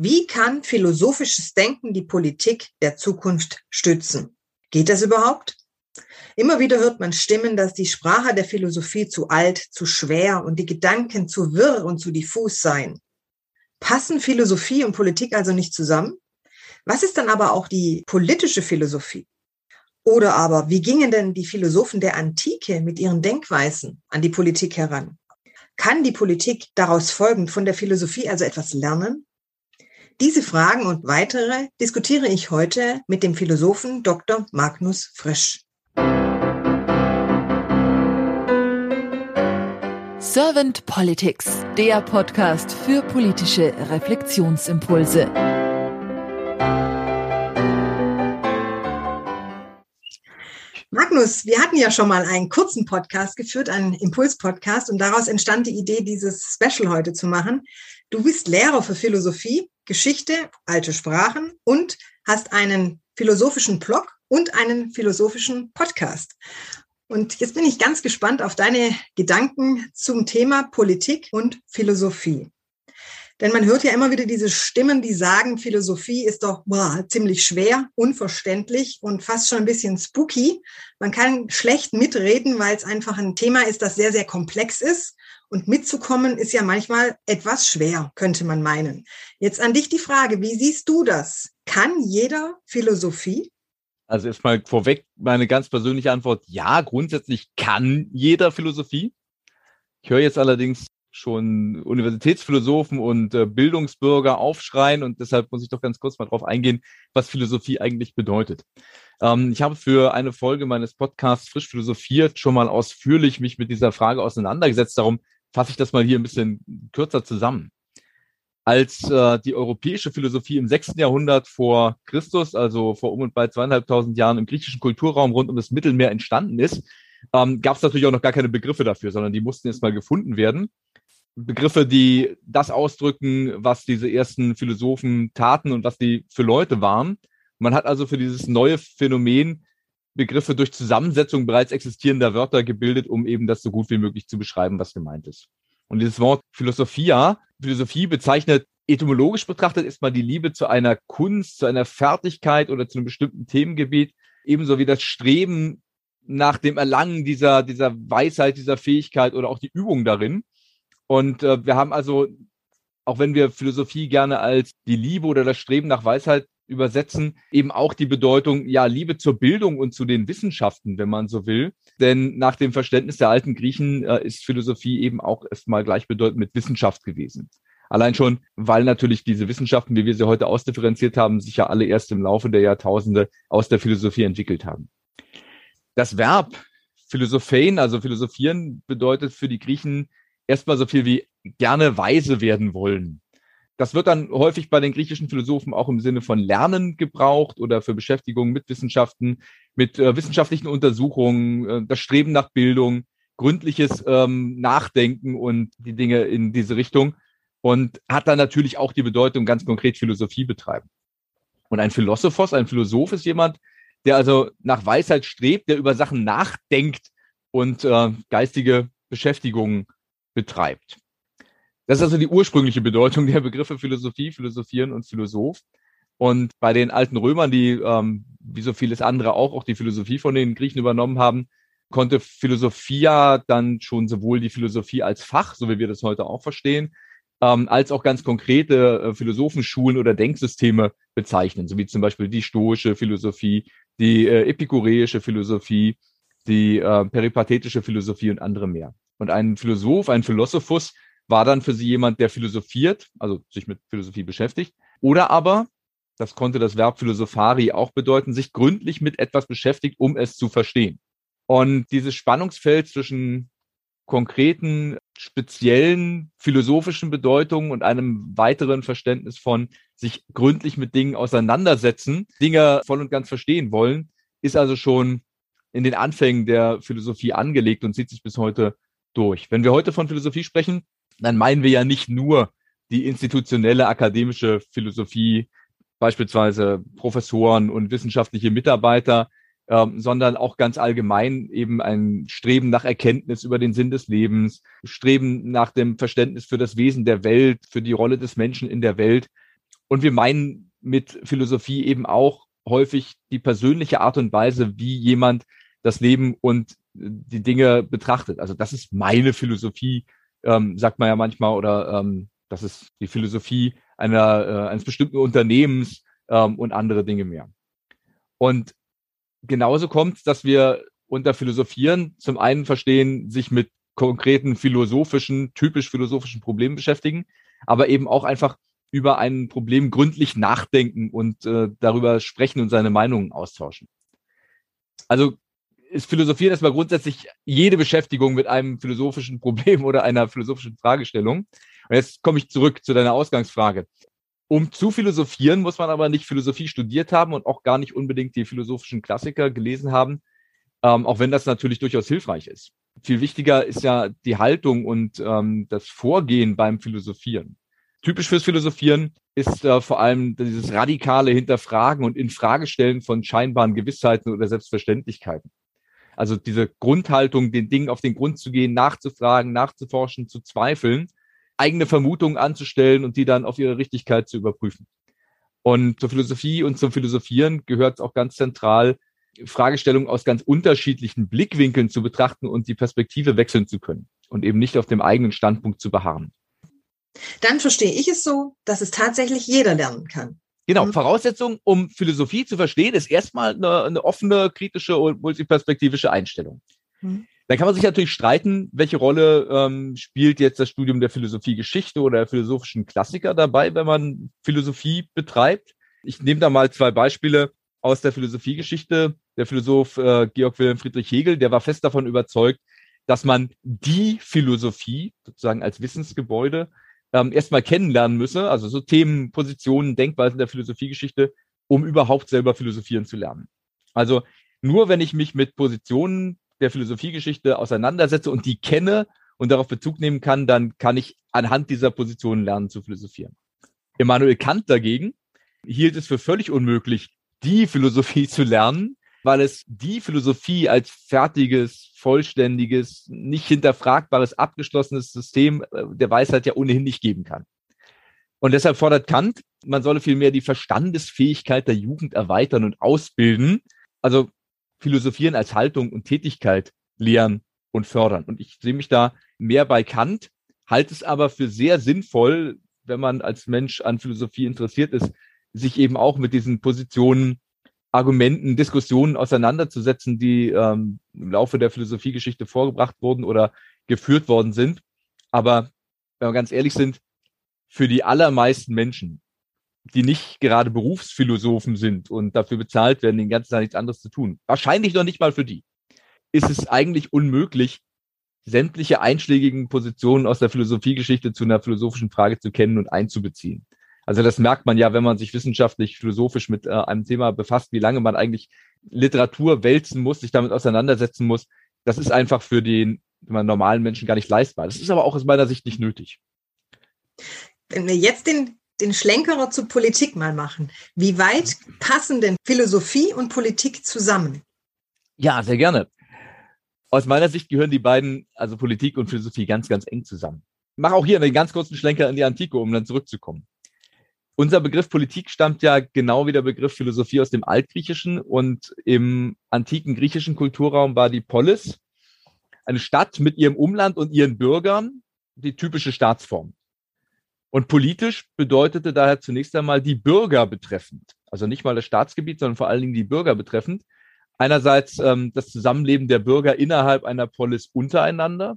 Wie kann philosophisches Denken die Politik der Zukunft stützen? Geht das überhaupt? Immer wieder hört man Stimmen, dass die Sprache der Philosophie zu alt, zu schwer und die Gedanken zu wirr und zu diffus seien. Passen Philosophie und Politik also nicht zusammen? Was ist dann aber auch die politische Philosophie? Oder aber, wie gingen denn die Philosophen der Antike mit ihren Denkweisen an die Politik heran? Kann die Politik daraus folgend von der Philosophie also etwas lernen? Diese Fragen und weitere diskutiere ich heute mit dem Philosophen Dr. Magnus Frisch. Servant Politics, der Podcast für politische Reflexionsimpulse. Magnus, wir hatten ja schon mal einen kurzen Podcast geführt, einen Impuls-Podcast, und daraus entstand die Idee, dieses Special heute zu machen. Du bist Lehrer für Philosophie, Geschichte, alte Sprachen und hast einen philosophischen Blog und einen philosophischen Podcast. Und jetzt bin ich ganz gespannt auf deine Gedanken zum Thema Politik und Philosophie. Denn man hört ja immer wieder diese Stimmen, die sagen, Philosophie ist doch boah, ziemlich schwer, unverständlich und fast schon ein bisschen spooky. Man kann schlecht mitreden, weil es einfach ein Thema ist, das sehr, sehr komplex ist. Und mitzukommen ist ja manchmal etwas schwer, könnte man meinen. Jetzt an dich die Frage, wie siehst du das? Kann jeder Philosophie? Also erstmal vorweg meine ganz persönliche Antwort. Ja, grundsätzlich kann jeder Philosophie. Ich höre jetzt allerdings schon Universitätsphilosophen und äh, Bildungsbürger aufschreien und deshalb muss ich doch ganz kurz mal drauf eingehen, was Philosophie eigentlich bedeutet. Ähm, ich habe für eine Folge meines Podcasts Frisch philosophiert schon mal ausführlich mich mit dieser Frage auseinandergesetzt. Darum fasse ich das mal hier ein bisschen kürzer zusammen als äh, die europäische Philosophie im sechsten Jahrhundert vor Christus, also vor um und bei zweieinhalbtausend Jahren im griechischen Kulturraum rund um das Mittelmeer entstanden ist, ähm, gab es natürlich auch noch gar keine Begriffe dafür, sondern die mussten jetzt mal gefunden werden. Begriffe, die das ausdrücken, was diese ersten Philosophen taten und was die für Leute waren. Man hat also für dieses neue Phänomen Begriffe durch Zusammensetzung bereits existierender Wörter gebildet, um eben das so gut wie möglich zu beschreiben, was gemeint ist. Und dieses Wort Philosophia, Philosophie bezeichnet etymologisch betrachtet erstmal die Liebe zu einer Kunst, zu einer Fertigkeit oder zu einem bestimmten Themengebiet, ebenso wie das Streben nach dem Erlangen dieser, dieser Weisheit, dieser Fähigkeit oder auch die Übung darin. Und äh, wir haben also, auch wenn wir Philosophie gerne als die Liebe oder das Streben nach Weisheit übersetzen, eben auch die Bedeutung, ja, Liebe zur Bildung und zu den Wissenschaften, wenn man so will. Denn nach dem Verständnis der alten Griechen äh, ist Philosophie eben auch erstmal gleichbedeutend mit Wissenschaft gewesen. Allein schon, weil natürlich diese Wissenschaften, wie wir sie heute ausdifferenziert haben, sich ja alle erst im Laufe der Jahrtausende aus der Philosophie entwickelt haben. Das Verb Philosophein, also philosophieren, bedeutet für die Griechen erstmal so viel wie gerne weise werden wollen. Das wird dann häufig bei den griechischen Philosophen auch im Sinne von Lernen gebraucht oder für Beschäftigung mit Wissenschaften, mit äh, wissenschaftlichen Untersuchungen, äh, das Streben nach Bildung, gründliches ähm, Nachdenken und die Dinge in diese Richtung. Und hat dann natürlich auch die Bedeutung ganz konkret Philosophie betreiben. Und ein Philosophos, ein Philosoph ist jemand, der also nach Weisheit strebt, der über Sachen nachdenkt und äh, geistige Beschäftigungen betreibt. Das ist also die ursprüngliche Bedeutung der Begriffe Philosophie, Philosophieren und Philosoph. Und bei den alten Römern, die ähm, wie so vieles andere auch, auch die Philosophie von den Griechen übernommen haben, konnte Philosophia dann schon sowohl die Philosophie als Fach, so wie wir das heute auch verstehen, ähm, als auch ganz konkrete äh, Philosophenschulen oder Denksysteme bezeichnen, so wie zum Beispiel die stoische Philosophie, die äh, epikureische Philosophie, die äh, peripathetische Philosophie und andere mehr. Und ein Philosoph, ein Philosophus war dann für sie jemand, der philosophiert, also sich mit Philosophie beschäftigt, oder aber, das konnte das Verb philosophari auch bedeuten, sich gründlich mit etwas beschäftigt, um es zu verstehen. Und dieses Spannungsfeld zwischen konkreten, speziellen philosophischen Bedeutungen und einem weiteren Verständnis von sich gründlich mit Dingen auseinandersetzen, Dinge voll und ganz verstehen wollen, ist also schon in den Anfängen der Philosophie angelegt und zieht sich bis heute durch. Wenn wir heute von Philosophie sprechen, dann meinen wir ja nicht nur die institutionelle akademische Philosophie, beispielsweise Professoren und wissenschaftliche Mitarbeiter, ähm, sondern auch ganz allgemein eben ein Streben nach Erkenntnis über den Sinn des Lebens, Streben nach dem Verständnis für das Wesen der Welt, für die Rolle des Menschen in der Welt. Und wir meinen mit Philosophie eben auch häufig die persönliche Art und Weise, wie jemand das Leben und die Dinge betrachtet. Also das ist meine Philosophie, ähm, sagt man ja manchmal, oder ähm, das ist die Philosophie einer, äh, eines bestimmten Unternehmens ähm, und andere Dinge mehr. Und genauso kommt, dass wir unter Philosophieren zum einen verstehen, sich mit konkreten philosophischen, typisch philosophischen Problemen beschäftigen, aber eben auch einfach über ein Problem gründlich nachdenken und äh, darüber sprechen und seine Meinungen austauschen. Also ist Philosophieren erstmal grundsätzlich jede Beschäftigung mit einem philosophischen Problem oder einer philosophischen Fragestellung. Und jetzt komme ich zurück zu deiner Ausgangsfrage. Um zu philosophieren, muss man aber nicht Philosophie studiert haben und auch gar nicht unbedingt die philosophischen Klassiker gelesen haben, ähm, auch wenn das natürlich durchaus hilfreich ist. Viel wichtiger ist ja die Haltung und ähm, das Vorgehen beim Philosophieren. Typisch fürs Philosophieren ist äh, vor allem dieses radikale Hinterfragen und Infragestellen von scheinbaren Gewissheiten oder Selbstverständlichkeiten. Also diese Grundhaltung, den Dingen auf den Grund zu gehen, nachzufragen, nachzuforschen, zu zweifeln, eigene Vermutungen anzustellen und die dann auf ihre Richtigkeit zu überprüfen. Und zur Philosophie und zum Philosophieren gehört auch ganz zentral, Fragestellungen aus ganz unterschiedlichen Blickwinkeln zu betrachten und die Perspektive wechseln zu können und eben nicht auf dem eigenen Standpunkt zu beharren. Dann verstehe ich es so, dass es tatsächlich jeder lernen kann. Genau, mhm. Voraussetzung, um Philosophie zu verstehen, ist erstmal eine, eine offene, kritische und multiperspektivische Einstellung. Mhm. Dann kann man sich natürlich streiten, welche Rolle ähm, spielt jetzt das Studium der Philosophiegeschichte oder der philosophischen Klassiker dabei, wenn man Philosophie betreibt. Ich nehme da mal zwei Beispiele aus der Philosophiegeschichte. Der Philosoph äh, Georg Wilhelm Friedrich Hegel, der war fest davon überzeugt, dass man die Philosophie sozusagen als Wissensgebäude ähm, erstmal kennenlernen müsse, also so Themen, Positionen, Denkweisen der Philosophiegeschichte, um überhaupt selber philosophieren zu lernen. Also nur wenn ich mich mit Positionen der Philosophiegeschichte auseinandersetze und die kenne und darauf Bezug nehmen kann, dann kann ich anhand dieser Positionen lernen zu philosophieren. Immanuel Kant dagegen hielt es für völlig unmöglich, die Philosophie zu lernen, weil es die Philosophie als fertiges, vollständiges, nicht hinterfragbares, abgeschlossenes System äh, der Weisheit ja ohnehin nicht geben kann. Und deshalb fordert Kant, man solle vielmehr die Verstandesfähigkeit der Jugend erweitern und ausbilden, also philosophieren als Haltung und Tätigkeit lehren und fördern. Und ich sehe mich da mehr bei Kant, halte es aber für sehr sinnvoll, wenn man als Mensch an Philosophie interessiert ist, sich eben auch mit diesen Positionen Argumenten, Diskussionen auseinanderzusetzen, die ähm, im Laufe der Philosophiegeschichte vorgebracht wurden oder geführt worden sind. Aber wenn wir ganz ehrlich sind, für die allermeisten Menschen, die nicht gerade Berufsphilosophen sind und dafür bezahlt werden, den ganzen Tag nichts anderes zu tun, wahrscheinlich noch nicht mal für die, ist es eigentlich unmöglich, sämtliche einschlägigen Positionen aus der Philosophiegeschichte zu einer philosophischen Frage zu kennen und einzubeziehen. Also das merkt man ja, wenn man sich wissenschaftlich, philosophisch mit äh, einem Thema befasst, wie lange man eigentlich Literatur wälzen muss, sich damit auseinandersetzen muss. Das ist einfach für den normalen Menschen gar nicht leistbar. Das ist aber auch aus meiner Sicht nicht nötig. Wenn wir jetzt den, den Schlenkerer zur Politik mal machen, wie weit passen denn Philosophie und Politik zusammen? Ja, sehr gerne. Aus meiner Sicht gehören die beiden, also Politik und Philosophie, ganz, ganz eng zusammen. Ich mache auch hier einen ganz kurzen Schlenker in die Antike, um dann zurückzukommen. Unser Begriff Politik stammt ja genau wie der Begriff Philosophie aus dem Altgriechischen und im antiken griechischen Kulturraum war die Polis eine Stadt mit ihrem Umland und ihren Bürgern, die typische Staatsform. Und politisch bedeutete daher zunächst einmal die Bürger betreffend, also nicht mal das Staatsgebiet, sondern vor allen Dingen die Bürger betreffend. Einerseits ähm, das Zusammenleben der Bürger innerhalb einer Polis untereinander,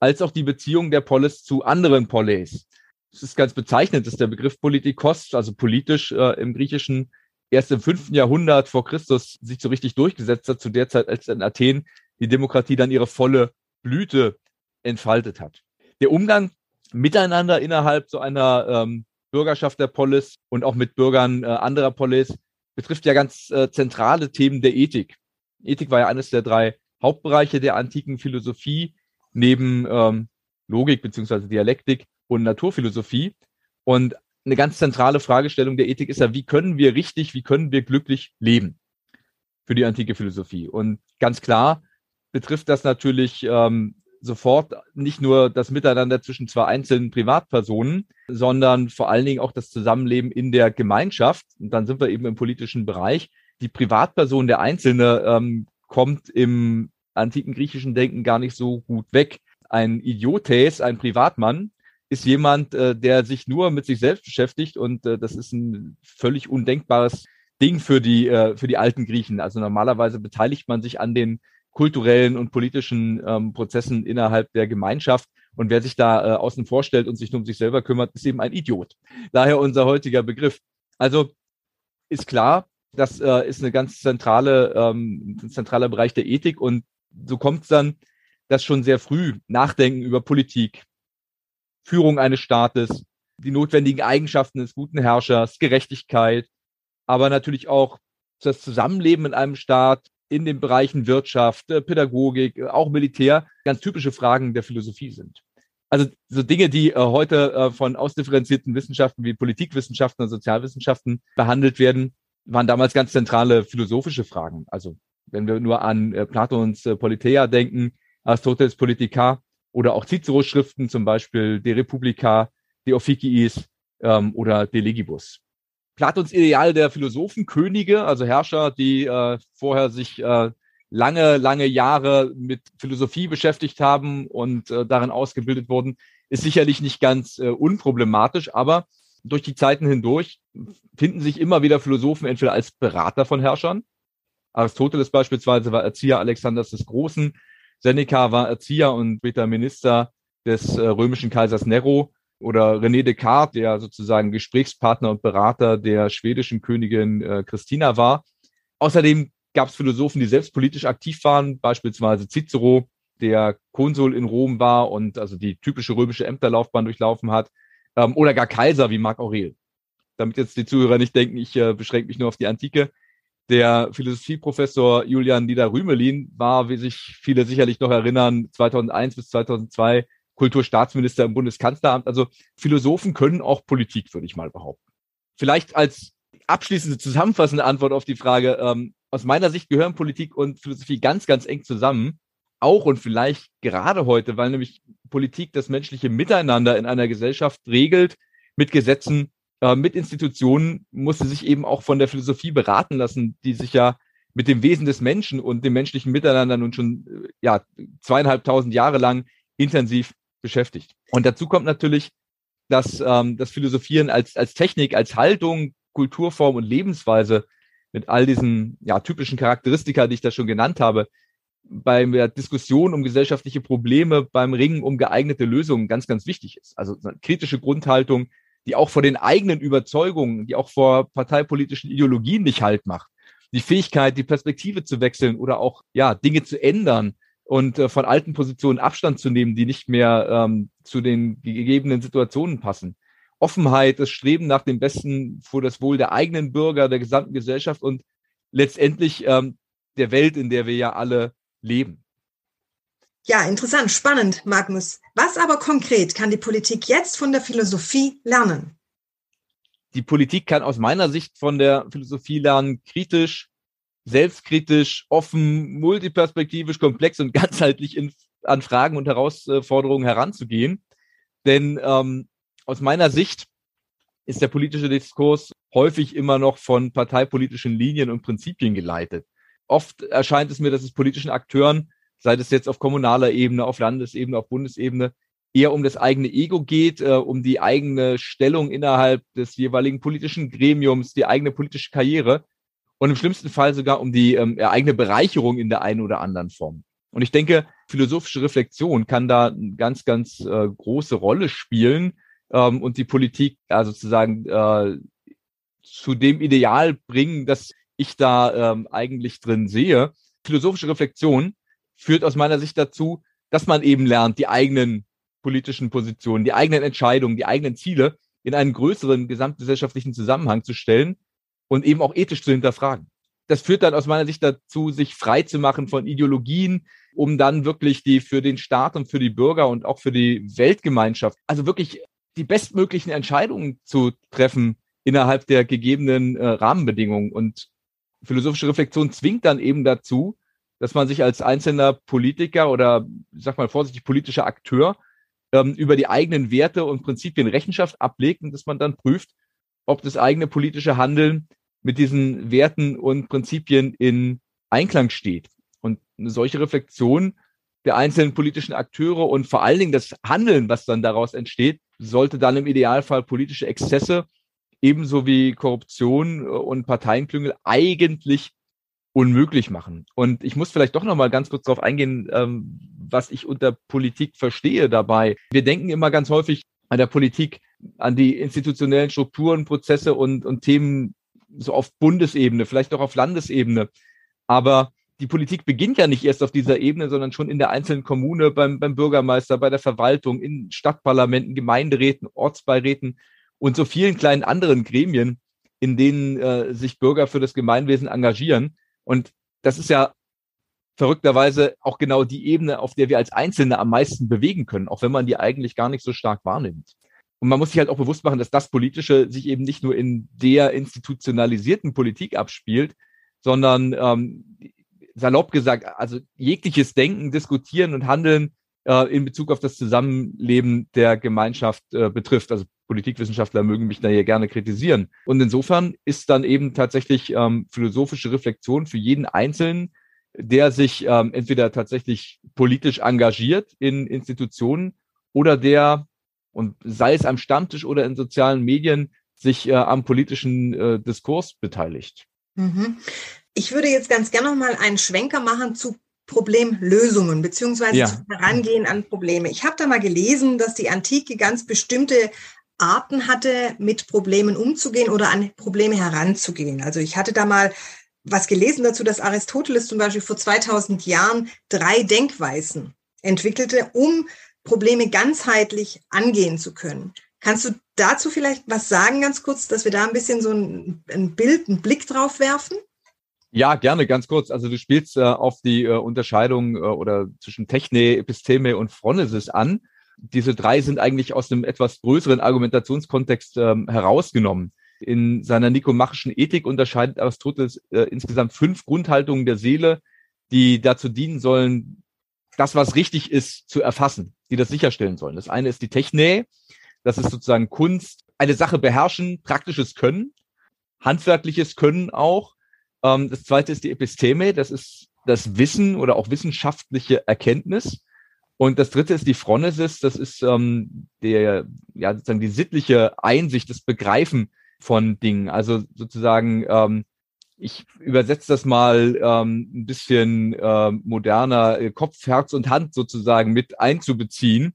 als auch die Beziehung der Polis zu anderen Polis, es ist ganz bezeichnend, dass der Begriff Politikos, also politisch äh, im Griechischen, erst im fünften Jahrhundert vor Christus sich so richtig durchgesetzt hat, zu der Zeit, als in Athen die Demokratie dann ihre volle Blüte entfaltet hat. Der Umgang miteinander innerhalb so einer ähm, Bürgerschaft der Polis und auch mit Bürgern äh, anderer Polis betrifft ja ganz äh, zentrale Themen der Ethik. Ethik war ja eines der drei Hauptbereiche der antiken Philosophie, neben ähm, Logik beziehungsweise Dialektik und Naturphilosophie. Und eine ganz zentrale Fragestellung der Ethik ist ja, wie können wir richtig, wie können wir glücklich leben für die antike Philosophie? Und ganz klar betrifft das natürlich ähm, sofort nicht nur das Miteinander zwischen zwei einzelnen Privatpersonen, sondern vor allen Dingen auch das Zusammenleben in der Gemeinschaft. Und dann sind wir eben im politischen Bereich. Die Privatperson, der Einzelne, ähm, kommt im antiken griechischen Denken gar nicht so gut weg. Ein Idiotes, ein Privatmann, ist jemand, äh, der sich nur mit sich selbst beschäftigt und äh, das ist ein völlig undenkbares Ding für die, äh, für die alten Griechen. Also normalerweise beteiligt man sich an den kulturellen und politischen ähm, Prozessen innerhalb der Gemeinschaft. Und wer sich da äh, außen vorstellt und sich nur um sich selber kümmert, ist eben ein Idiot. Daher unser heutiger Begriff. Also ist klar, das äh, ist eine ganz zentrale, ähm, ein zentraler Bereich der Ethik. Und so kommt es dann, dass schon sehr früh Nachdenken über Politik, Führung eines Staates, die notwendigen Eigenschaften des guten Herrschers, Gerechtigkeit, aber natürlich auch das Zusammenleben in einem Staat in den Bereichen Wirtschaft, äh, Pädagogik, äh, auch Militär ganz typische Fragen der Philosophie sind. Also so Dinge, die äh, heute von ausdifferenzierten Wissenschaften wie Politikwissenschaften und Sozialwissenschaften behandelt werden, waren damals ganz zentrale philosophische Fragen. Also wenn wir nur an Platons Politeia denken, Aristoteles Politica oder auch Cicero Schriften, zum Beispiel De Republica, De Officiis ähm, oder De Legibus. Platons Ideal der Philosophenkönige, also Herrscher, die äh, vorher sich äh, lange, lange Jahre mit Philosophie beschäftigt haben und äh, darin ausgebildet wurden, ist sicherlich nicht ganz äh, unproblematisch, aber durch die Zeiten hindurch finden sich immer wieder Philosophen entweder als Berater von Herrschern. Aristoteles beispielsweise war Erzieher Alexanders des Großen, Seneca war Erzieher und später Minister des äh, römischen Kaisers Nero oder René Descartes, der sozusagen Gesprächspartner und Berater der schwedischen Königin äh, Christina war. Außerdem gab es Philosophen, die selbst politisch aktiv waren, beispielsweise Cicero, der Konsul in Rom war und also die typische römische Ämterlaufbahn durchlaufen hat, ähm, oder gar Kaiser wie Marc Aurel. Damit jetzt die Zuhörer nicht denken, ich äh, beschränke mich nur auf die Antike. Der Philosophieprofessor Julian Nieder-Rümelin war, wie sich viele sicherlich noch erinnern, 2001 bis 2002 Kulturstaatsminister im Bundeskanzleramt. Also Philosophen können auch Politik, würde ich mal behaupten. Vielleicht als abschließende zusammenfassende Antwort auf die Frage, ähm, aus meiner Sicht gehören Politik und Philosophie ganz, ganz eng zusammen. Auch und vielleicht gerade heute, weil nämlich Politik das menschliche Miteinander in einer Gesellschaft regelt, mit Gesetzen, äh, mit Institutionen, muss sie sich eben auch von der Philosophie beraten lassen, die sich ja mit dem Wesen des Menschen und dem menschlichen Miteinander nun schon äh, ja zweieinhalbtausend Jahre lang intensiv beschäftigt. Und dazu kommt natürlich, dass ähm, das Philosophieren als, als Technik, als Haltung, Kulturform und Lebensweise mit all diesen ja, typischen Charakteristika, die ich da schon genannt habe, bei der Diskussion um gesellschaftliche Probleme, beim Ringen um geeignete Lösungen ganz, ganz wichtig ist. Also kritische Grundhaltung, die auch vor den eigenen Überzeugungen, die auch vor parteipolitischen Ideologien nicht halt macht. Die Fähigkeit, die Perspektive zu wechseln oder auch ja Dinge zu ändern, und äh, von alten Positionen Abstand zu nehmen, die nicht mehr ähm, zu den gegebenen Situationen passen. Offenheit, das Streben nach dem Besten für das Wohl der eigenen Bürger, der gesamten Gesellschaft und letztendlich ähm, der Welt, in der wir ja alle leben. Ja, interessant, spannend, Magnus. Was aber konkret kann die Politik jetzt von der Philosophie lernen? Die Politik kann aus meiner Sicht von der Philosophie lernen, kritisch, selbstkritisch, offen, multiperspektivisch, komplex und ganzheitlich in, an Fragen und Herausforderungen heranzugehen. Denn ähm, aus meiner Sicht ist der politische Diskurs häufig immer noch von parteipolitischen Linien und Prinzipien geleitet. Oft erscheint es mir, dass es politischen Akteuren, sei es jetzt auf kommunaler Ebene, auf Landesebene, auf Bundesebene, eher um das eigene Ego geht, äh, um die eigene Stellung innerhalb des jeweiligen politischen Gremiums, die eigene politische Karriere und im schlimmsten Fall sogar um die ähm, eigene Bereicherung in der einen oder anderen Form. Und ich denke, philosophische Reflexion kann da eine ganz, ganz äh, große Rolle spielen ähm, und die Politik ja, sozusagen äh, zu dem Ideal bringen, das ich da ähm, eigentlich drin sehe. Philosophische Reflexion führt aus meiner Sicht dazu, dass man eben lernt, die eigenen politischen Positionen, die eigenen Entscheidungen, die eigenen Ziele in einen größeren gesamtgesellschaftlichen Zusammenhang zu stellen und eben auch ethisch zu hinterfragen. Das führt dann aus meiner Sicht dazu, sich frei zu machen von Ideologien, um dann wirklich die für den Staat und für die Bürger und auch für die Weltgemeinschaft, also wirklich die bestmöglichen Entscheidungen zu treffen innerhalb der gegebenen äh, Rahmenbedingungen. Und philosophische Reflexion zwingt dann eben dazu, dass man sich als einzelner Politiker oder, sag mal vorsichtig, politischer Akteur ähm, über die eigenen Werte und Prinzipien Rechenschaft ablegt und dass man dann prüft, ob das eigene politische Handeln mit diesen Werten und Prinzipien in Einklang steht. Und eine solche Reflexion der einzelnen politischen Akteure und vor allen Dingen das Handeln, was dann daraus entsteht, sollte dann im Idealfall politische Exzesse ebenso wie Korruption und Parteienklüngel eigentlich unmöglich machen. Und ich muss vielleicht doch noch mal ganz kurz darauf eingehen, ähm, was ich unter Politik verstehe dabei. Wir denken immer ganz häufig an der Politik, an die institutionellen Strukturen, Prozesse und, und Themen so auf Bundesebene, vielleicht auch auf Landesebene. Aber die Politik beginnt ja nicht erst auf dieser Ebene, sondern schon in der einzelnen Kommune, beim, beim Bürgermeister, bei der Verwaltung, in Stadtparlamenten, Gemeinderäten, Ortsbeiräten und so vielen kleinen anderen Gremien, in denen äh, sich Bürger für das Gemeinwesen engagieren. Und das ist ja verrückterweise auch genau die Ebene, auf der wir als Einzelne am meisten bewegen können, auch wenn man die eigentlich gar nicht so stark wahrnimmt. Und man muss sich halt auch bewusst machen, dass das Politische sich eben nicht nur in der institutionalisierten Politik abspielt, sondern ähm, salopp gesagt, also jegliches Denken, Diskutieren und Handeln äh, in Bezug auf das Zusammenleben der Gemeinschaft äh, betrifft. Also Politikwissenschaftler mögen mich da hier gerne kritisieren. Und insofern ist dann eben tatsächlich ähm, philosophische Reflexion für jeden Einzelnen, der sich ähm, entweder tatsächlich politisch engagiert in Institutionen oder der, und sei es am Stammtisch oder in sozialen Medien, sich äh, am politischen äh, Diskurs beteiligt. Mhm. Ich würde jetzt ganz gerne noch mal einen Schwenker machen zu Problemlösungen beziehungsweise ja. Herangehen an Probleme. Ich habe da mal gelesen, dass die Antike ganz bestimmte Arten hatte, mit Problemen umzugehen oder an Probleme heranzugehen. Also ich hatte da mal was gelesen dazu, dass Aristoteles zum Beispiel vor 2000 Jahren drei Denkweisen entwickelte, um Probleme ganzheitlich angehen zu können. Kannst du dazu vielleicht was sagen, ganz kurz, dass wir da ein bisschen so ein, ein Bild, einen Blick drauf werfen? Ja, gerne, ganz kurz. Also du spielst äh, auf die äh, Unterscheidung äh, oder zwischen Techne, Episteme und Phronesis an. Diese drei sind eigentlich aus einem etwas größeren Argumentationskontext ähm, herausgenommen. In seiner nikomachischen Ethik unterscheidet Aristoteles äh, insgesamt fünf Grundhaltungen der Seele, die dazu dienen sollen, das, was richtig ist, zu erfassen, die das sicherstellen sollen. Das eine ist die Techne, das ist sozusagen Kunst, eine Sache beherrschen, praktisches Können, handwerkliches Können auch, ähm, das zweite ist die Episteme, das ist das Wissen oder auch wissenschaftliche Erkenntnis. Und das dritte ist die Phronesis, das ist ähm, der, ja, sozusagen die sittliche Einsicht, das Begreifen von Dingen. Also sozusagen, ähm, ich übersetze das mal ähm, ein bisschen äh, moderner, äh, Kopf, Herz und Hand sozusagen mit einzubeziehen.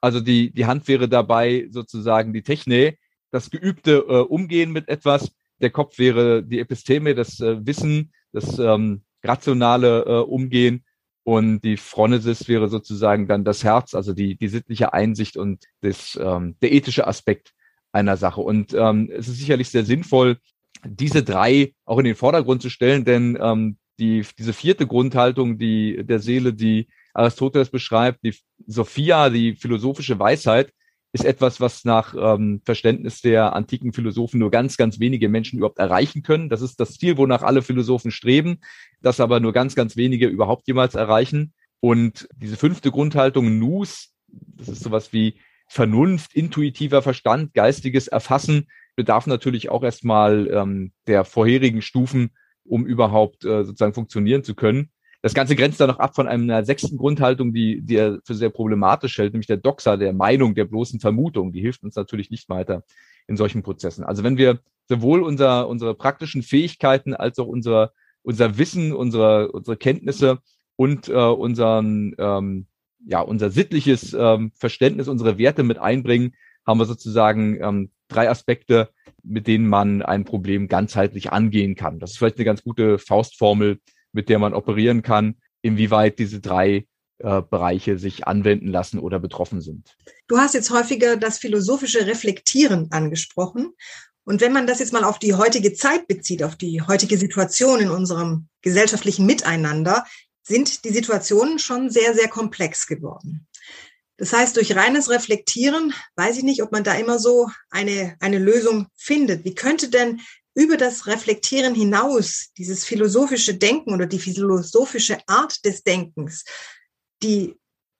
Also die, die Hand wäre dabei sozusagen die Techne, das geübte äh, Umgehen mit etwas der Kopf wäre die Episteme, das äh, Wissen, das ähm, rationale äh, Umgehen und die Phronesis wäre sozusagen dann das Herz, also die, die sittliche Einsicht und das, ähm, der ethische Aspekt einer Sache. Und ähm, es ist sicherlich sehr sinnvoll, diese drei auch in den Vordergrund zu stellen, denn ähm, die, diese vierte Grundhaltung, die der Seele, die Aristoteles beschreibt, die Sophia, die philosophische Weisheit, ist etwas, was nach ähm, Verständnis der antiken Philosophen nur ganz, ganz wenige Menschen überhaupt erreichen können. Das ist das Ziel, wonach alle Philosophen streben, das aber nur ganz, ganz wenige überhaupt jemals erreichen. Und diese fünfte Grundhaltung, Nus, das ist sowas wie Vernunft, intuitiver Verstand, geistiges Erfassen, bedarf natürlich auch erstmal ähm, der vorherigen Stufen, um überhaupt äh, sozusagen funktionieren zu können. Das Ganze grenzt dann noch ab von einer sechsten Grundhaltung, die, die er für sehr problematisch hält, nämlich der Doxa, der Meinung, der bloßen Vermutung. Die hilft uns natürlich nicht weiter in solchen Prozessen. Also wenn wir sowohl unser, unsere praktischen Fähigkeiten als auch unser, unser Wissen, unsere, unsere Kenntnisse und äh, unseren, ähm, ja, unser sittliches ähm, Verständnis, unsere Werte mit einbringen, haben wir sozusagen ähm, drei Aspekte, mit denen man ein Problem ganzheitlich angehen kann. Das ist vielleicht eine ganz gute Faustformel, mit der man operieren kann, inwieweit diese drei äh, Bereiche sich anwenden lassen oder betroffen sind. Du hast jetzt häufiger das philosophische Reflektieren angesprochen. Und wenn man das jetzt mal auf die heutige Zeit bezieht, auf die heutige Situation in unserem gesellschaftlichen Miteinander, sind die Situationen schon sehr, sehr komplex geworden. Das heißt, durch reines Reflektieren weiß ich nicht, ob man da immer so eine, eine Lösung findet. Wie könnte denn über das Reflektieren hinaus, dieses philosophische Denken oder die philosophische Art des Denkens, die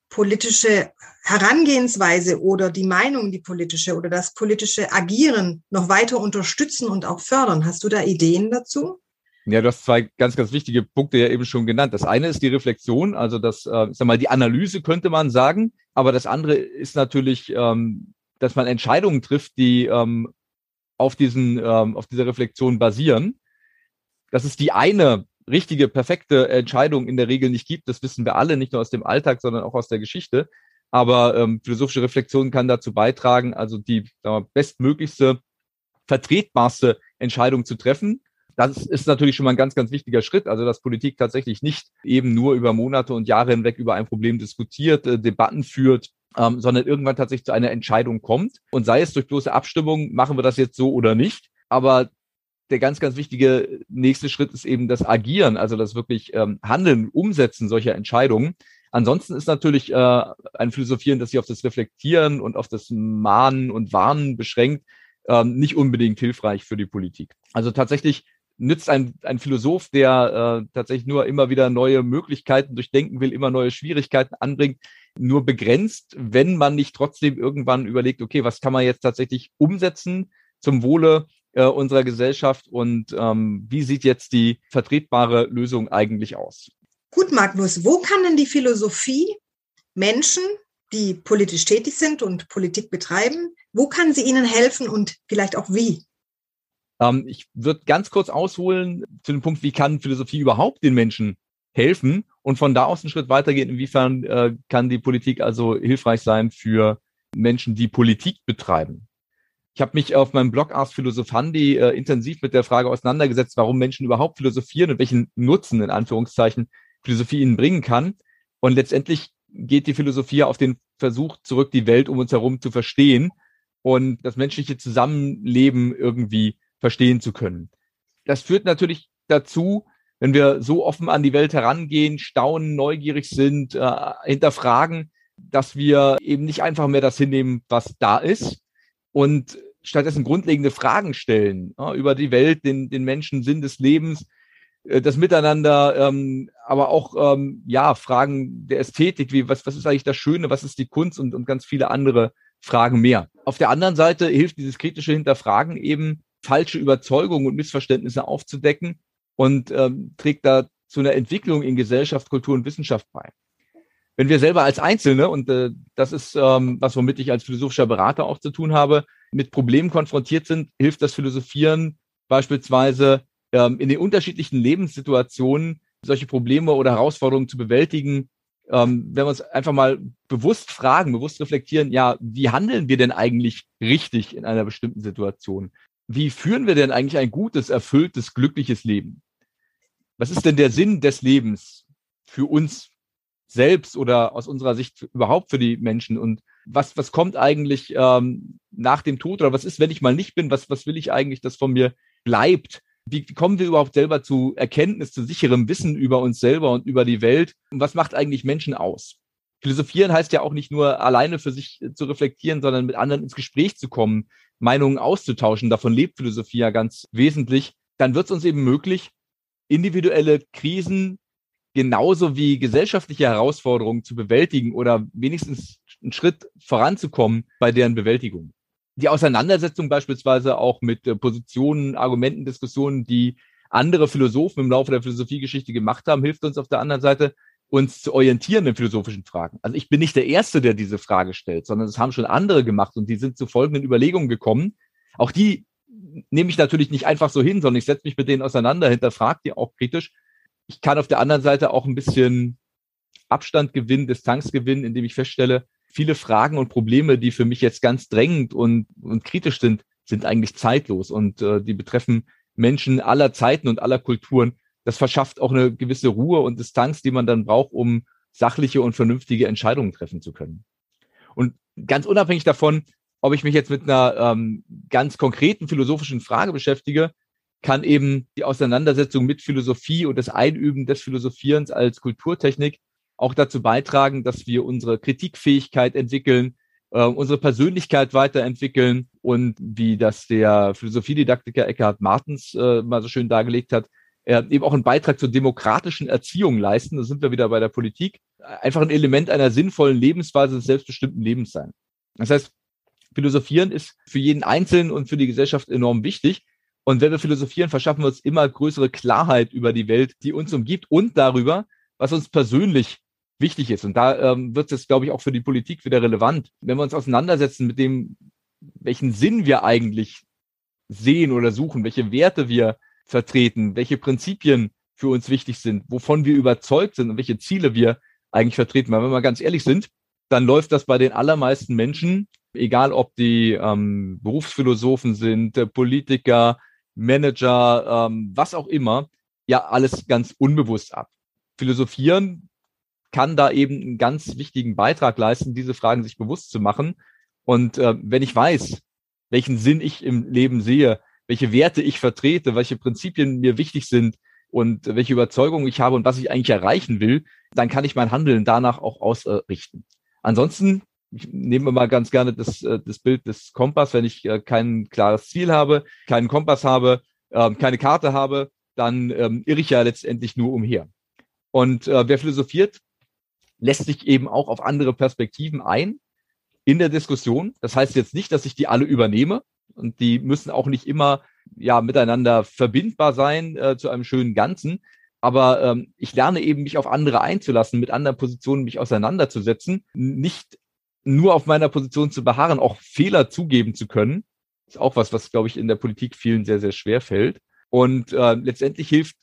politische Herangehensweise oder die Meinung, die politische oder das politische Agieren noch weiter unterstützen und auch fördern. Hast du da Ideen dazu? Ja, du hast zwei ganz, ganz wichtige Punkte ja eben schon genannt. Das eine ist die Reflexion, also das, äh, ich sag mal, die Analyse könnte man sagen. Aber das andere ist natürlich, ähm, dass man Entscheidungen trifft, die ähm, auf diesen, ähm, auf dieser Reflexion basieren. Das ist die eine richtige, perfekte Entscheidung in der Regel nicht gibt. Das wissen wir alle, nicht nur aus dem Alltag, sondern auch aus der Geschichte. Aber ähm, philosophische Reflexion kann dazu beitragen, also die wir, bestmöglichste, vertretbarste Entscheidung zu treffen das ist natürlich schon mal ein ganz, ganz wichtiger Schritt. Also, dass Politik tatsächlich nicht eben nur über Monate und Jahre hinweg über ein Problem diskutiert, äh, Debatten führt, ähm, sondern irgendwann tatsächlich zu einer Entscheidung kommt. Und sei es durch bloße Abstimmung, machen wir das jetzt so oder nicht. Aber der ganz, ganz wichtige nächste Schritt ist eben das Agieren, also das wirklich ähm, Handeln, Umsetzen solcher Entscheidungen. Ansonsten ist natürlich äh, ein Philosophieren, das sich auf das Reflektieren und auf das Mahnen und Warnen beschränkt, ähm, nicht unbedingt hilfreich für die Politik. Also tatsächlich nützt ein, ein Philosoph, der äh, tatsächlich nur immer wieder neue Möglichkeiten durchdenken will, immer neue Schwierigkeiten anbringt, nur begrenzt, wenn man nicht trotzdem irgendwann überlegt, okay, was kann man jetzt tatsächlich umsetzen zum Wohle äh, unserer Gesellschaft und ähm, wie sieht jetzt die vertretbare Lösung eigentlich aus? Gut, Magnus, wo kann denn die Philosophie Menschen, die politisch tätig sind und Politik betreiben, wo kann sie ihnen helfen und vielleicht auch wie? Ähm, ich würde ganz kurz ausholen zu dem Punkt, wie kann Philosophie überhaupt den Menschen helfen und von da aus einen Schritt weitergehen, inwiefern äh, kann die Politik also hilfreich sein für Menschen, die Politik betreiben. Ich habe mich auf meinem Blog Ars Philosophandi äh, intensiv mit der Frage auseinandergesetzt, warum Menschen überhaupt philosophieren und welchen Nutzen in Anführungszeichen Philosophie ihnen bringen kann. Und letztendlich geht die Philosophie auf den Versuch zurück, die Welt um uns herum zu verstehen und das menschliche Zusammenleben irgendwie verstehen zu können. Das führt natürlich dazu, wenn wir so offen an die Welt herangehen, staunen, neugierig sind, äh, hinterfragen, dass wir eben nicht einfach mehr das hinnehmen, was da ist und stattdessen grundlegende Fragen stellen ja, über die Welt, den, den Menschen, Sinn des Lebens, äh, das Miteinander, ähm, aber auch ähm, ja Fragen der Ästhetik, wie was was ist eigentlich das Schöne, was ist die Kunst und und ganz viele andere Fragen mehr. Auf der anderen Seite hilft dieses kritische Hinterfragen eben falsche Überzeugungen und Missverständnisse aufzudecken und ähm, trägt da zu einer Entwicklung in Gesellschaft, Kultur und Wissenschaft bei. Wenn wir selber als Einzelne, und äh, das ist ähm, was, womit ich als philosophischer Berater auch zu tun habe, mit Problemen konfrontiert sind, hilft das Philosophieren beispielsweise ähm, in den unterschiedlichen Lebenssituationen solche Probleme oder Herausforderungen zu bewältigen. Ähm, wenn wir uns einfach mal bewusst fragen, bewusst reflektieren, ja, wie handeln wir denn eigentlich richtig in einer bestimmten Situation? wie führen wir denn eigentlich ein gutes, erfülltes, glückliches Leben? Was ist denn der Sinn des Lebens für uns selbst oder aus unserer Sicht überhaupt für die Menschen? Und was, was kommt eigentlich ähm, nach dem Tod oder was ist, wenn ich mal nicht bin? Was, was will ich eigentlich, dass von mir bleibt? Wie kommen wir überhaupt selber zu Erkenntnis, zu sicherem Wissen über uns selber und über die Welt? Und was macht eigentlich Menschen aus? Philosophieren heißt ja auch nicht nur alleine für sich zu reflektieren, sondern mit anderen ins Gespräch zu kommen, Meinungen auszutauschen, davon lebt Philosophie ja ganz wesentlich, dann wird es uns eben möglich, individuelle Krisen genauso wie gesellschaftliche Herausforderungen zu bewältigen oder wenigstens einen Schritt voranzukommen bei deren Bewältigung. Die Auseinandersetzung beispielsweise auch mit äh, Positionen, Argumenten, Diskussionen, die andere Philosophen im Laufe der Philosophiegeschichte gemacht haben, hilft uns auf der anderen Seite, uns zu orientieren in philosophischen Fragen. Also ich bin nicht der Erste, der diese Frage stellt, sondern es haben schon andere gemacht und die sind zu folgenden Überlegungen gekommen. Auch die nehme ich natürlich nicht einfach so hin, sondern ich setze mich mit denen auseinander, hinterfrage die auch kritisch. Ich kann auf der anderen Seite auch ein bisschen Abstand gewinnen, Distanz gewinnen, indem ich feststelle, viele Fragen und Probleme, die für mich jetzt ganz drängend und, und kritisch sind, sind eigentlich zeitlos und äh, die betreffen Menschen aller Zeiten und aller Kulturen das verschafft auch eine gewisse Ruhe und Distanz, die man dann braucht, um sachliche und vernünftige Entscheidungen treffen zu können. Und ganz unabhängig davon, ob ich mich jetzt mit einer ähm, ganz konkreten philosophischen Frage beschäftige, kann eben die Auseinandersetzung mit Philosophie und das Einüben des Philosophierens als Kulturtechnik auch dazu beitragen, dass wir unsere Kritikfähigkeit entwickeln, äh, unsere Persönlichkeit weiterentwickeln und wie das der Philosophiedidaktiker Eckhard Martens äh, mal so schön dargelegt hat, äh, eben auch einen Beitrag zur demokratischen Erziehung leisten. Da sind wir wieder bei der Politik. Einfach ein Element einer sinnvollen Lebensweise des selbstbestimmten Lebens sein. Das heißt, Philosophieren ist für jeden Einzelnen und für die Gesellschaft enorm wichtig. Und wenn wir philosophieren, verschaffen wir uns immer größere Klarheit über die Welt, die uns umgibt und darüber, was uns persönlich wichtig ist. Und da ähm, wird es, glaube ich, auch für die Politik wieder relevant. Wenn wir uns auseinandersetzen mit dem, welchen Sinn wir eigentlich sehen oder suchen, welche Werte wir vertreten, welche Prinzipien für uns wichtig sind, wovon wir überzeugt sind und welche Ziele wir eigentlich vertreten. Weil wenn wir mal ganz ehrlich sind, dann läuft das bei den allermeisten Menschen, egal ob die ähm, Berufsphilosophen sind, Politiker, Manager, ähm, was auch immer, ja alles ganz unbewusst ab. Philosophieren kann da eben einen ganz wichtigen Beitrag leisten, diese Fragen sich bewusst zu machen. Und äh, wenn ich weiß, welchen Sinn ich im Leben sehe, welche Werte ich vertrete, welche Prinzipien mir wichtig sind und welche Überzeugungen ich habe und was ich eigentlich erreichen will, dann kann ich mein Handeln danach auch ausrichten. Ansonsten ich nehme mal ganz gerne das, äh, das Bild des Kompass, wenn ich äh, kein klares Ziel habe, keinen Kompass habe, ähm, keine Karte habe, dann ähm, irre ich ja letztendlich nur umher. Und äh, wer philosophiert, lässt sich eben auch auf andere Perspektiven ein in der Diskussion. Das heißt jetzt nicht, dass ich die alle übernehme und die müssen auch nicht immer ja miteinander verbindbar sein äh, zu einem schönen Ganzen. Aber ähm, ich lerne eben, mich auf andere einzulassen, mit anderen Positionen mich auseinanderzusetzen, nicht nur auf meiner Position zu beharren, auch Fehler zugeben zu können. Ist auch was, was, glaube ich, in der Politik vielen sehr, sehr schwer fällt. Und äh, letztendlich hilft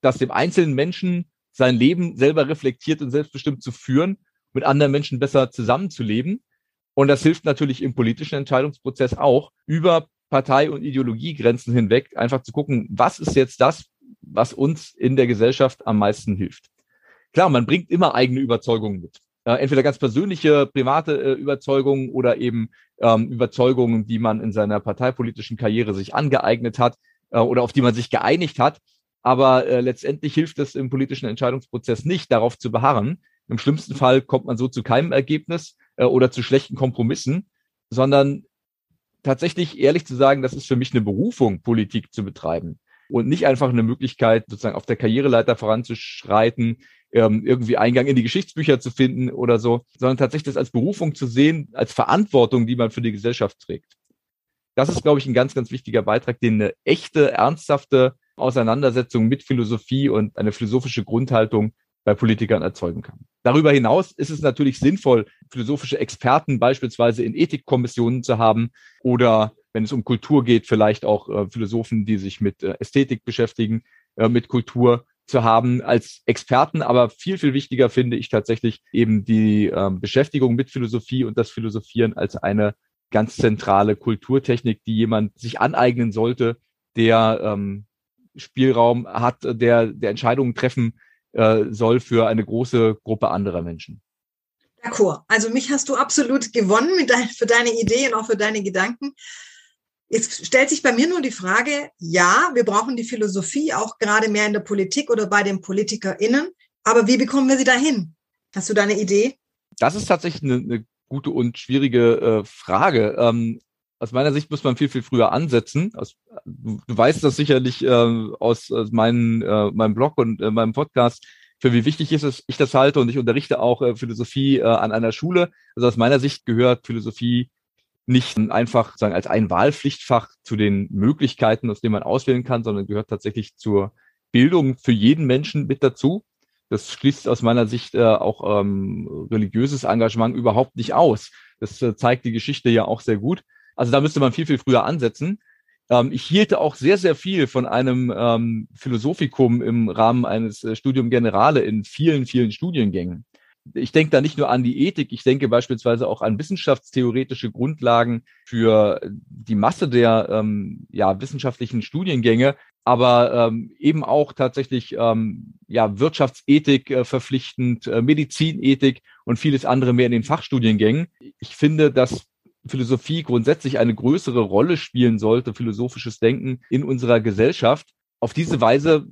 das dem einzelnen Menschen, sein Leben selber reflektiert und selbstbestimmt zu führen, mit anderen Menschen besser zusammenzuleben. Und das hilft natürlich im politischen Entscheidungsprozess auch, über Partei- und Ideologiegrenzen hinweg einfach zu gucken, was ist jetzt das, was uns in der Gesellschaft am meisten hilft. Klar, man bringt immer eigene Überzeugungen mit äh, entweder ganz persönliche, private äh, Überzeugungen oder eben ähm, Überzeugungen, die man in seiner parteipolitischen Karriere sich angeeignet hat äh, oder auf die man sich geeinigt hat. Aber äh, letztendlich hilft es im politischen Entscheidungsprozess nicht, darauf zu beharren. Im schlimmsten Fall kommt man so zu keinem Ergebnis äh, oder zu schlechten Kompromissen, sondern tatsächlich ehrlich zu sagen, das ist für mich eine Berufung, Politik zu betreiben und nicht einfach eine Möglichkeit, sozusagen auf der Karriereleiter voranzuschreiten, ähm, irgendwie Eingang in die Geschichtsbücher zu finden oder so, sondern tatsächlich das als Berufung zu sehen, als Verantwortung, die man für die Gesellschaft trägt. Das ist, glaube ich, ein ganz, ganz wichtiger Beitrag, den eine echte, ernsthafte Auseinandersetzung mit Philosophie und eine philosophische Grundhaltung bei Politikern erzeugen kann. Darüber hinaus ist es natürlich sinnvoll, philosophische Experten beispielsweise in Ethikkommissionen zu haben oder wenn es um Kultur geht, vielleicht auch äh, Philosophen, die sich mit äh, Ästhetik beschäftigen, äh, mit Kultur zu haben als Experten, aber viel, viel wichtiger finde ich tatsächlich eben die äh, Beschäftigung mit Philosophie und das Philosophieren als eine ganz zentrale Kulturtechnik, die jemand sich aneignen sollte, der ähm, Spielraum hat, der, der Entscheidungen treffen äh, soll für eine große Gruppe anderer Menschen. D'accord. Also mich hast du absolut gewonnen mit dein, für deine Idee und auch für deine Gedanken. Jetzt stellt sich bei mir nur die Frage, ja, wir brauchen die Philosophie auch gerade mehr in der Politik oder bei den PolitikerInnen. Aber wie bekommen wir sie dahin? Hast du da eine Idee? Das ist tatsächlich eine, eine gute und schwierige äh, Frage. Ähm, aus meiner Sicht muss man viel, viel früher ansetzen. Aus, du, du, weißt das sicherlich äh, aus, aus meinen, äh, meinem Blog und äh, meinem Podcast, für wie wichtig ist es, ich das halte und ich unterrichte auch äh, Philosophie äh, an einer Schule. Also aus meiner Sicht gehört Philosophie nicht einfach sagen als ein Wahlpflichtfach zu den Möglichkeiten, aus denen man auswählen kann, sondern gehört tatsächlich zur Bildung für jeden Menschen mit dazu. Das schließt aus meiner Sicht äh, auch ähm, religiöses Engagement überhaupt nicht aus. Das äh, zeigt die Geschichte ja auch sehr gut. Also da müsste man viel, viel früher ansetzen. Ähm, ich hielte auch sehr, sehr viel von einem ähm, Philosophikum im Rahmen eines äh, Studium Generale in vielen, vielen Studiengängen ich denke da nicht nur an die Ethik, ich denke beispielsweise auch an wissenschaftstheoretische Grundlagen für die Masse der ähm, ja, wissenschaftlichen Studiengänge, aber ähm, eben auch tatsächlich ähm, ja, Wirtschaftsethik äh, verpflichtend, äh, Medizinethik und vieles andere mehr in den Fachstudiengängen. Ich finde, dass Philosophie grundsätzlich eine größere Rolle spielen sollte, philosophisches Denken in unserer Gesellschaft. Auf diese Weise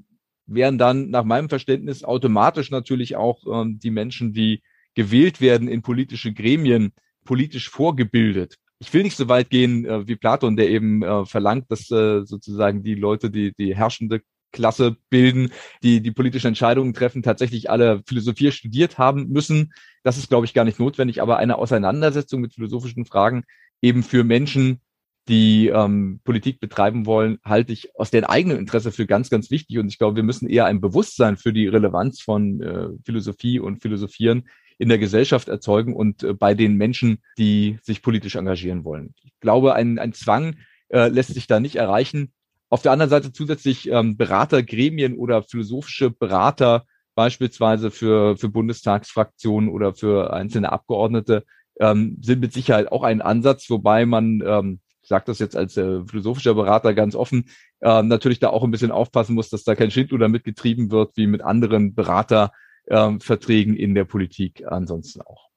wären dann nach meinem Verständnis automatisch natürlich auch ähm, die Menschen, die gewählt werden in politische Gremien, politisch vorgebildet. Ich will nicht so weit gehen äh, wie Platon, der eben äh, verlangt, dass äh, sozusagen die Leute, die die herrschende Klasse bilden, die die politischen Entscheidungen treffen, tatsächlich alle Philosophie studiert haben müssen. Das ist, glaube ich, gar nicht notwendig, aber eine Auseinandersetzung mit philosophischen Fragen eben für Menschen, die ähm, Politik betreiben wollen, halte ich aus deren eigenem Interesse für ganz, ganz wichtig. Und ich glaube, wir müssen eher ein Bewusstsein für die Relevanz von äh, Philosophie und Philosophieren in der Gesellschaft erzeugen und äh, bei den Menschen, die sich politisch engagieren wollen. Ich glaube, ein, ein Zwang äh, lässt sich da nicht erreichen. Auf der anderen Seite zusätzlich ähm, Beratergremien oder philosophische Berater beispielsweise für, für Bundestagsfraktionen oder für einzelne Abgeordnete ähm, sind mit Sicherheit auch ein Ansatz, wobei man, ähm, ich sage das jetzt als äh, philosophischer Berater ganz offen, äh, natürlich da auch ein bisschen aufpassen muss, dass da kein Schindluder mitgetrieben wird, wie mit anderen Beraterverträgen in der Politik ansonsten auch.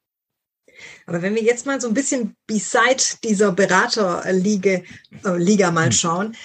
Aber wenn wir jetzt mal so ein bisschen beside dieser Beraterliga äh, Liga mal hm. schauen,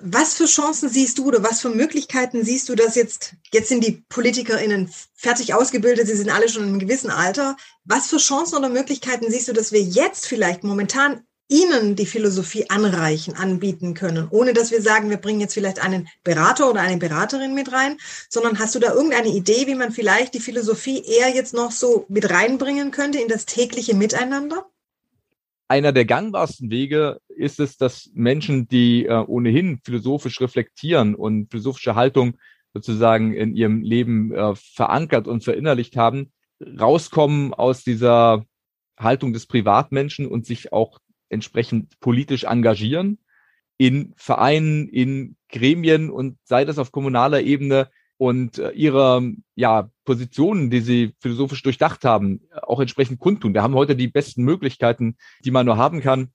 was für Chancen siehst du oder was für Möglichkeiten siehst du, dass jetzt, jetzt sind die PolitikerInnen fertig ausgebildet, sie sind alle schon in einem gewissen Alter. Was für Chancen oder Möglichkeiten siehst du, dass wir jetzt vielleicht momentan ihnen die Philosophie anreichen, anbieten können, ohne dass wir sagen, wir bringen jetzt vielleicht einen Berater oder eine Beraterin mit rein, sondern hast du da irgendeine Idee, wie man vielleicht die Philosophie eher jetzt noch so mit reinbringen könnte in das tägliche Miteinander? einer der gangbarsten Wege ist es, dass Menschen, die äh, ohnehin philosophisch reflektieren und philosophische Haltung sozusagen in ihrem Leben äh, verankert und verinnerlicht haben, rauskommen aus dieser Haltung des Privatmenschen und sich auch entsprechend politisch engagieren in Vereinen, in Gremien und sei das auf kommunaler Ebene und äh, ihre ja, Positionen, die sie philosophisch durchdacht haben, auch entsprechend kundtun. Wir haben heute die besten Möglichkeiten, die man nur haben kann,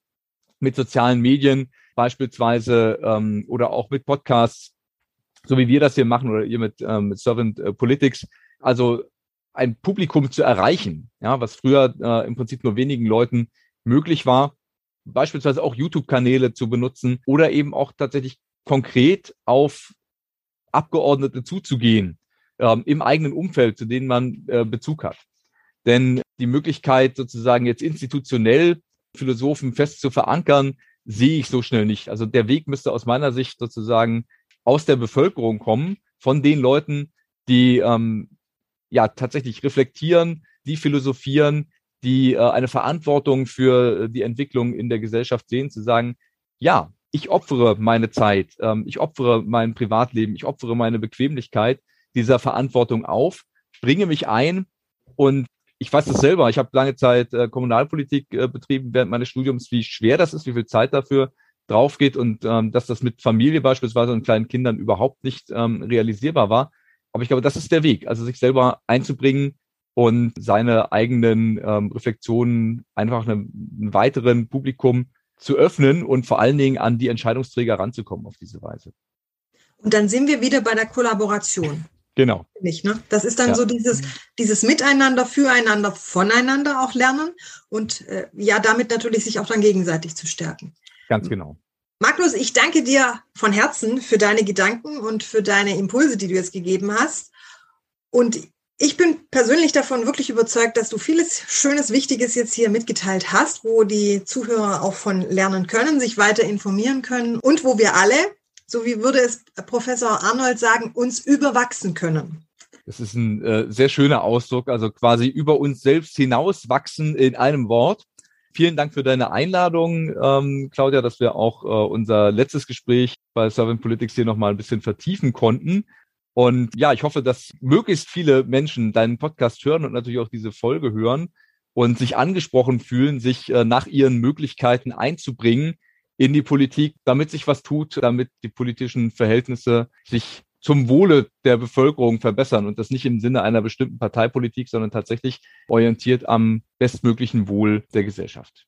mit sozialen Medien beispielsweise ähm, oder auch mit Podcasts, so wie wir das hier machen oder ihr mit, ähm, mit Servant äh, Politics. Also ein Publikum zu erreichen, ja, was früher äh, im Prinzip nur wenigen Leuten möglich war, beispielsweise auch YouTube-Kanäle zu benutzen oder eben auch tatsächlich konkret auf Abgeordnete zuzugehen ähm, im eigenen Umfeld, zu denen man äh, Bezug hat. Denn die Möglichkeit, sozusagen jetzt institutionell Philosophen fest zu verankern, sehe ich so schnell nicht. Also der Weg müsste aus meiner Sicht sozusagen aus der Bevölkerung kommen, von den Leuten, die ähm, ja tatsächlich reflektieren, die philosophieren, die äh, eine Verantwortung für die Entwicklung in der Gesellschaft sehen, zu sagen, ja, ich opfere meine Zeit, ähm, ich opfere mein Privatleben, ich opfere meine Bequemlichkeit dieser Verantwortung auf, bringe mich ein und ich weiß das selber. Ich habe lange Zeit äh, Kommunalpolitik äh, betrieben während meines Studiums, wie schwer das ist, wie viel Zeit dafür draufgeht und ähm, dass das mit Familie beispielsweise und kleinen Kindern überhaupt nicht ähm, realisierbar war. Aber ich glaube, das ist der Weg, also sich selber einzubringen und seine eigenen ähm, Reflexionen einfach einem, einem weiteren Publikum zu öffnen und vor allen Dingen an die Entscheidungsträger ranzukommen auf diese Weise. Und dann sind wir wieder bei der Kollaboration. Genau. Nicht, ne? Das ist dann ja. so dieses, dieses Miteinander, füreinander, voneinander auch lernen und äh, ja, damit natürlich sich auch dann gegenseitig zu stärken. Ganz genau. Magnus, ich danke dir von Herzen für deine Gedanken und für deine Impulse, die du jetzt gegeben hast. Und ich bin persönlich davon wirklich überzeugt, dass du vieles Schönes, Wichtiges jetzt hier mitgeteilt hast, wo die Zuhörer auch von lernen können, sich weiter informieren können und wo wir alle, so wie würde es Professor Arnold sagen, uns überwachsen können. Das ist ein äh, sehr schöner Ausdruck, also quasi über uns selbst hinauswachsen in einem Wort. Vielen Dank für deine Einladung, ähm, Claudia, dass wir auch äh, unser letztes Gespräch bei Servant Politics hier nochmal ein bisschen vertiefen konnten. Und ja, ich hoffe, dass möglichst viele Menschen deinen Podcast hören und natürlich auch diese Folge hören und sich angesprochen fühlen, sich äh, nach ihren Möglichkeiten einzubringen in die Politik, damit sich was tut, damit die politischen Verhältnisse sich zum Wohle der Bevölkerung verbessern und das nicht im Sinne einer bestimmten Parteipolitik, sondern tatsächlich orientiert am bestmöglichen Wohl der Gesellschaft.